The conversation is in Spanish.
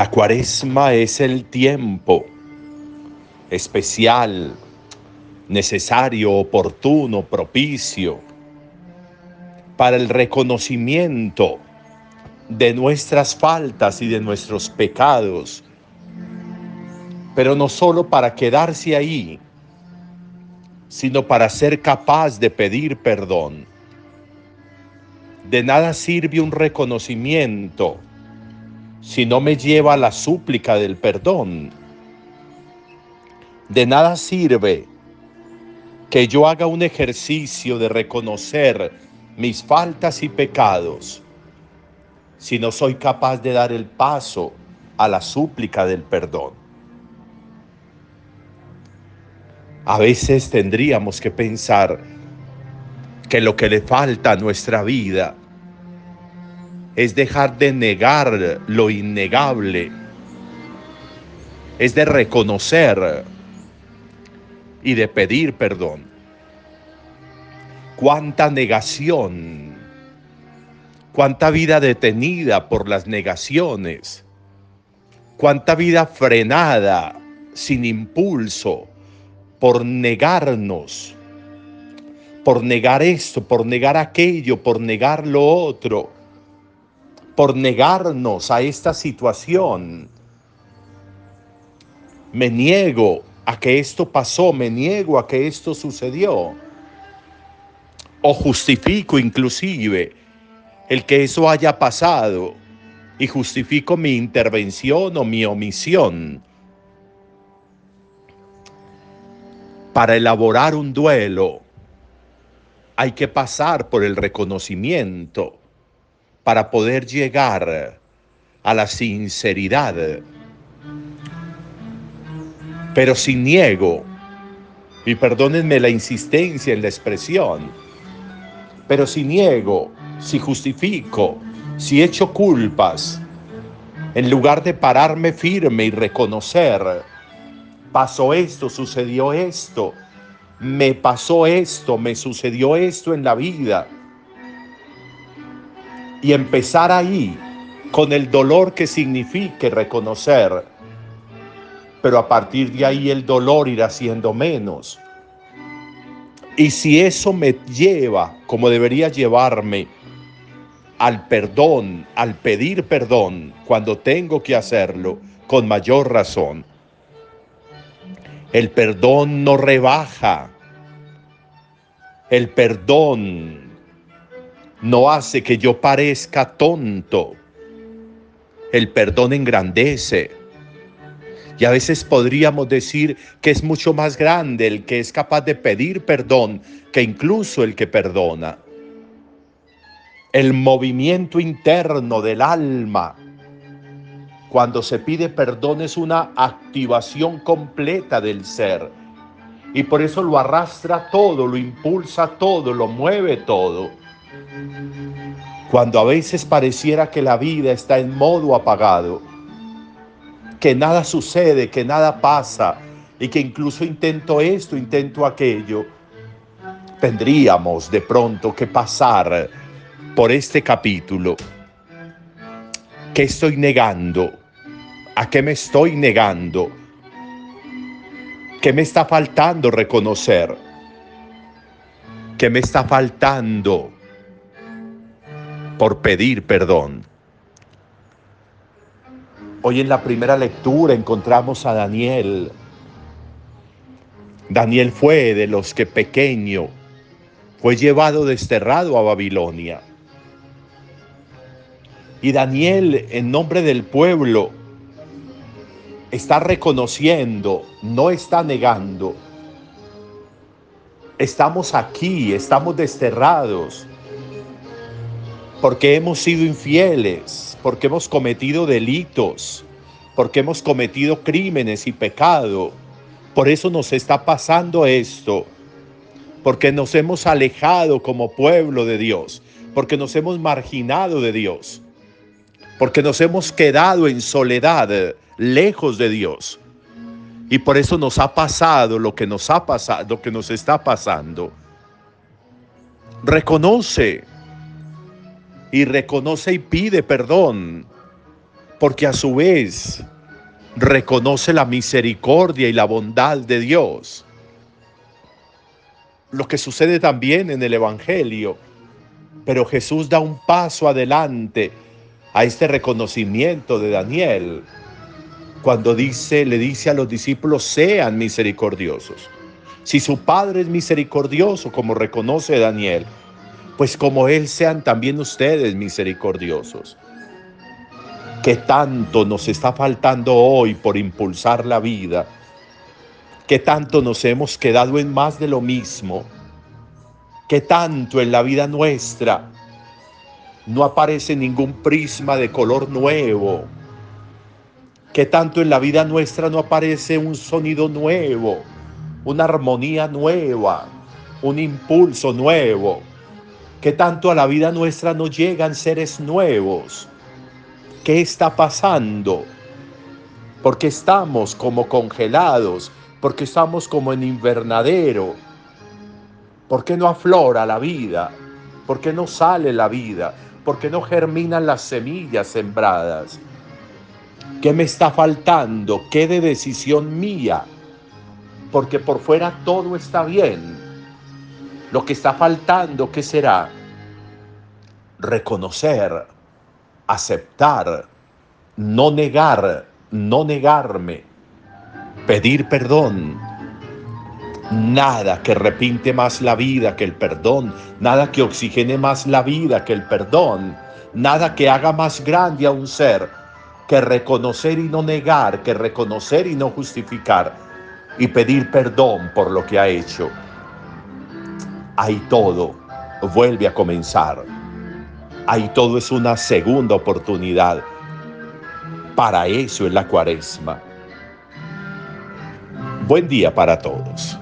La cuaresma es el tiempo especial, necesario, oportuno, propicio para el reconocimiento de nuestras faltas y de nuestros pecados, pero no solo para quedarse ahí, sino para ser capaz de pedir perdón. De nada sirve un reconocimiento si no me lleva a la súplica del perdón. De nada sirve que yo haga un ejercicio de reconocer mis faltas y pecados si no soy capaz de dar el paso a la súplica del perdón. A veces tendríamos que pensar que lo que le falta a nuestra vida es dejar de negar lo innegable, es de reconocer y de pedir perdón. Cuánta negación, cuánta vida detenida por las negaciones, cuánta vida frenada, sin impulso, por negarnos, por negar esto, por negar aquello, por negar lo otro por negarnos a esta situación. Me niego a que esto pasó, me niego a que esto sucedió. O justifico inclusive el que eso haya pasado y justifico mi intervención o mi omisión. Para elaborar un duelo hay que pasar por el reconocimiento para poder llegar a la sinceridad. Pero si niego, y perdónenme la insistencia en la expresión, pero si niego, si justifico, si echo culpas, en lugar de pararme firme y reconocer, pasó esto, sucedió esto, me pasó esto, me sucedió esto en la vida, y empezar ahí con el dolor que signifique reconocer, pero a partir de ahí el dolor irá siendo menos. Y si eso me lleva, como debería llevarme, al perdón, al pedir perdón cuando tengo que hacerlo, con mayor razón. El perdón no rebaja. El perdón no hace que yo parezca tonto. El perdón engrandece. Y a veces podríamos decir que es mucho más grande el que es capaz de pedir perdón que incluso el que perdona. El movimiento interno del alma cuando se pide perdón es una activación completa del ser. Y por eso lo arrastra todo, lo impulsa todo, lo mueve todo. Cuando a veces pareciera que la vida está en modo apagado, que nada sucede, que nada pasa y que incluso intento esto, intento aquello, tendríamos de pronto que pasar por este capítulo. ¿Qué estoy negando? ¿A qué me estoy negando? ¿Qué me está faltando reconocer? ¿Qué me está faltando por pedir perdón. Hoy en la primera lectura encontramos a Daniel. Daniel fue de los que pequeño fue llevado desterrado a Babilonia. Y Daniel, en nombre del pueblo, está reconociendo, no está negando. Estamos aquí, estamos desterrados, porque hemos sido infieles, porque hemos cometido delitos, porque hemos cometido crímenes y pecado. Por eso nos está pasando esto, porque nos hemos alejado como pueblo de Dios, porque nos hemos marginado de Dios, porque nos hemos quedado en soledad, lejos de Dios. Y por eso nos ha pasado lo que nos ha pasado, lo que nos está pasando. Reconoce y reconoce y pide perdón, porque a su vez reconoce la misericordia y la bondad de Dios. Lo que sucede también en el Evangelio, pero Jesús da un paso adelante a este reconocimiento de Daniel cuando dice, le dice a los discípulos, sean misericordiosos. Si su Padre es misericordioso, como reconoce Daniel, pues como Él sean también ustedes misericordiosos. ¿Qué tanto nos está faltando hoy por impulsar la vida? ¿Qué tanto nos hemos quedado en más de lo mismo? ¿Qué tanto en la vida nuestra no aparece ningún prisma de color nuevo? ¿Qué tanto en la vida nuestra no aparece un sonido nuevo, una armonía nueva, un impulso nuevo? ¿Qué tanto a la vida nuestra no llegan seres nuevos? ¿Qué está pasando? Porque estamos como congelados, porque estamos como en invernadero. ¿Por qué no aflora la vida? ¿Por qué no sale la vida? ¿Por qué no germinan las semillas sembradas? ¿Qué me está faltando? ¿Qué de decisión mía? Porque por fuera todo está bien. Lo que está faltando, ¿qué será? Reconocer, aceptar, no negar, no negarme, pedir perdón. Nada que repinte más la vida que el perdón, nada que oxigene más la vida que el perdón, nada que haga más grande a un ser que reconocer y no negar, que reconocer y no justificar y pedir perdón por lo que ha hecho ahí todo vuelve a comenzar. Ahí todo es una segunda oportunidad. Para eso es la cuaresma. Buen día para todos.